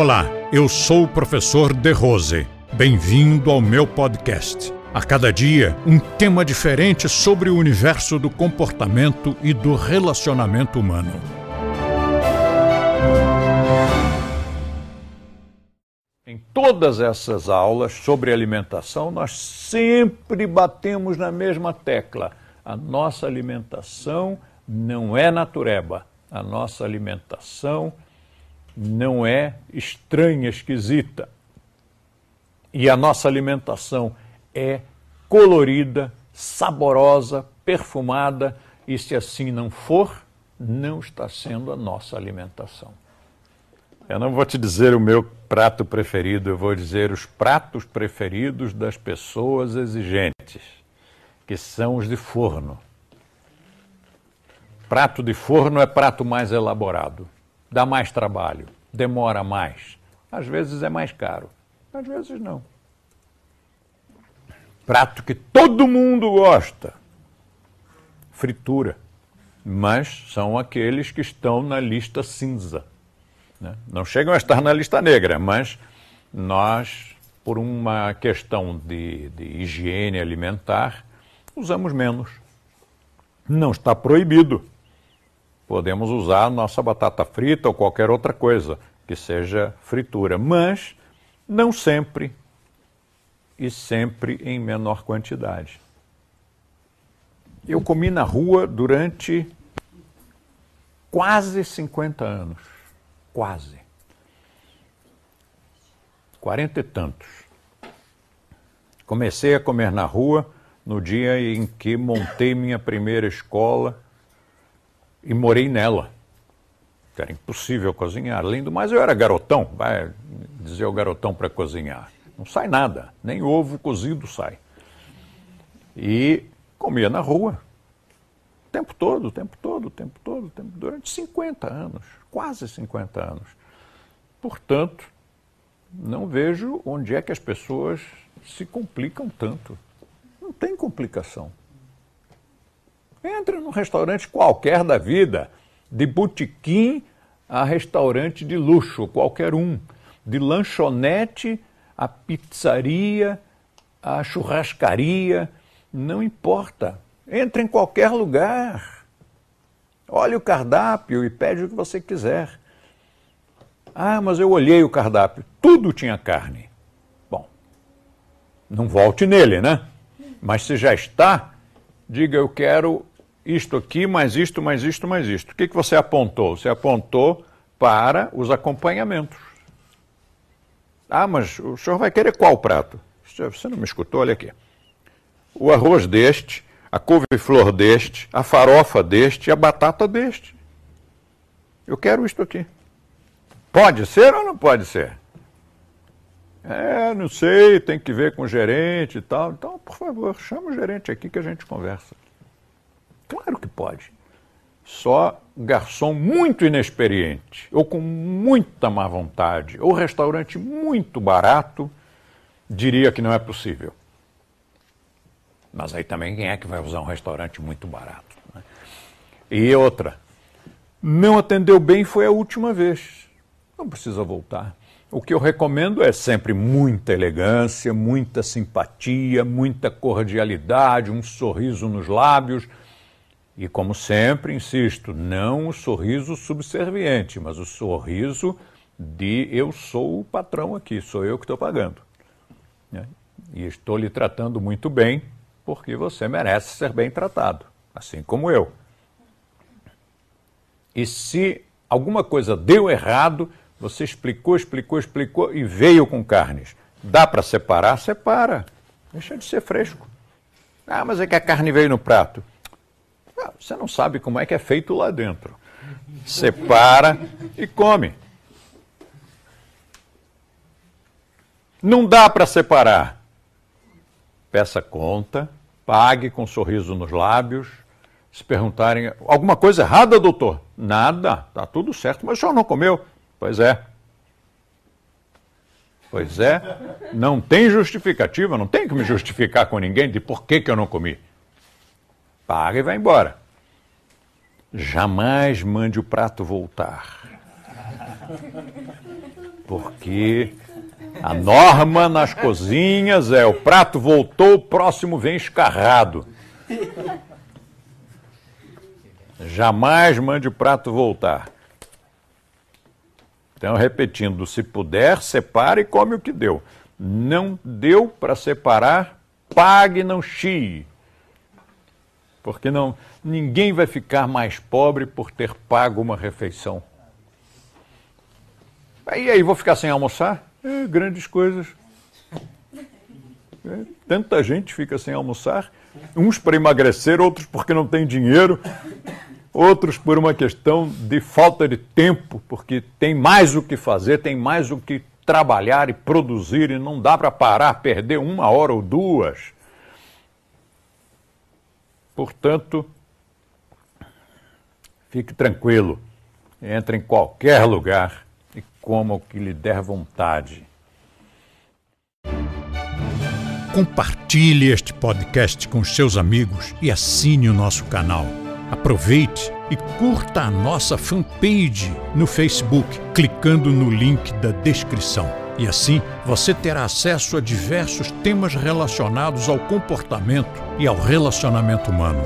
Olá, eu sou o professor De Rose. Bem-vindo ao meu podcast. A cada dia, um tema diferente sobre o universo do comportamento e do relacionamento humano. Em todas essas aulas sobre alimentação, nós sempre batemos na mesma tecla. A nossa alimentação não é natureba. A nossa alimentação não é estranha, esquisita. E a nossa alimentação é colorida, saborosa, perfumada, e se assim não for, não está sendo a nossa alimentação. Eu não vou te dizer o meu prato preferido, eu vou dizer os pratos preferidos das pessoas exigentes, que são os de forno. Prato de forno é prato mais elaborado dá mais trabalho, demora mais. Às vezes é mais caro, às vezes não. Prato que todo mundo gosta: fritura. Mas são aqueles que estão na lista cinza. Né? Não chegam a estar na lista negra, mas nós, por uma questão de, de higiene alimentar, usamos menos. Não está proibido podemos usar nossa batata frita ou qualquer outra coisa que seja fritura, mas não sempre e sempre em menor quantidade. Eu comi na rua durante quase 50 anos. Quase. Quarenta e tantos. Comecei a comer na rua no dia em que montei minha primeira escola e morei nela. Era impossível cozinhar. Além do mais, eu era garotão, vai dizer o garotão para cozinhar. Não sai nada, nem ovo cozido sai. E comia na rua. O tempo todo, o tempo todo, o tempo todo, o tempo, durante 50 anos, quase 50 anos. Portanto, não vejo onde é que as pessoas se complicam tanto. Não tem complicação. Entra num restaurante qualquer da vida, de botequim a restaurante de luxo, qualquer um, de lanchonete a pizzaria, a churrascaria, não importa. Entra em qualquer lugar. Olhe o cardápio e pede o que você quiser. Ah, mas eu olhei o cardápio, tudo tinha carne. Bom, não volte nele, né? Mas se já está, diga eu quero isto aqui, mais isto, mais isto, mais isto. O que, que você apontou? Você apontou para os acompanhamentos. Ah, mas o senhor vai querer qual prato? Você não me escutou? Olha aqui. O arroz deste, a couve-flor deste, a farofa deste a batata deste. Eu quero isto aqui. Pode ser ou não pode ser? É, não sei, tem que ver com o gerente e tal. Então, por favor, chama o gerente aqui que a gente conversa. Pode. Só garçom muito inexperiente, ou com muita má vontade, ou restaurante muito barato, diria que não é possível. Mas aí também quem é que vai usar um restaurante muito barato? Né? E outra, não atendeu bem foi a última vez. Não precisa voltar. O que eu recomendo é sempre muita elegância, muita simpatia, muita cordialidade, um sorriso nos lábios e como sempre, insisto, não o sorriso subserviente, mas o sorriso de eu sou o patrão aqui, sou eu que estou pagando. Né? E estou lhe tratando muito bem, porque você merece ser bem tratado, assim como eu. E se alguma coisa deu errado, você explicou, explicou, explicou e veio com carnes. Dá para separar? Separa. Deixa de ser fresco. Ah, mas é que a carne veio no prato. Ah, você não sabe como é que é feito lá dentro. Separa e come. Não dá para separar. Peça conta, pague com um sorriso nos lábios. Se perguntarem, alguma coisa errada, doutor? Nada, está tudo certo, mas o senhor não comeu? Pois é. Pois é, não tem justificativa, não tem que me justificar com ninguém de por que, que eu não comi paga e vai embora. Jamais mande o prato voltar. Porque a norma nas cozinhas é o prato voltou, o próximo vem escarrado. Jamais mande o prato voltar. Então, repetindo, se puder, separe e come o que deu. Não deu para separar, pague, não chie. Porque não, ninguém vai ficar mais pobre por ter pago uma refeição. E aí, vou ficar sem almoçar? É, grandes coisas. É, tanta gente fica sem almoçar, uns para emagrecer, outros porque não tem dinheiro, outros por uma questão de falta de tempo, porque tem mais o que fazer, tem mais o que trabalhar e produzir e não dá para parar, perder uma hora ou duas. Portanto, fique tranquilo, entre em qualquer lugar e coma o que lhe der vontade. Compartilhe este podcast com seus amigos e assine o nosso canal. Aproveite e curta a nossa fanpage no Facebook, clicando no link da descrição. E assim você terá acesso a diversos temas relacionados ao comportamento e ao relacionamento humano.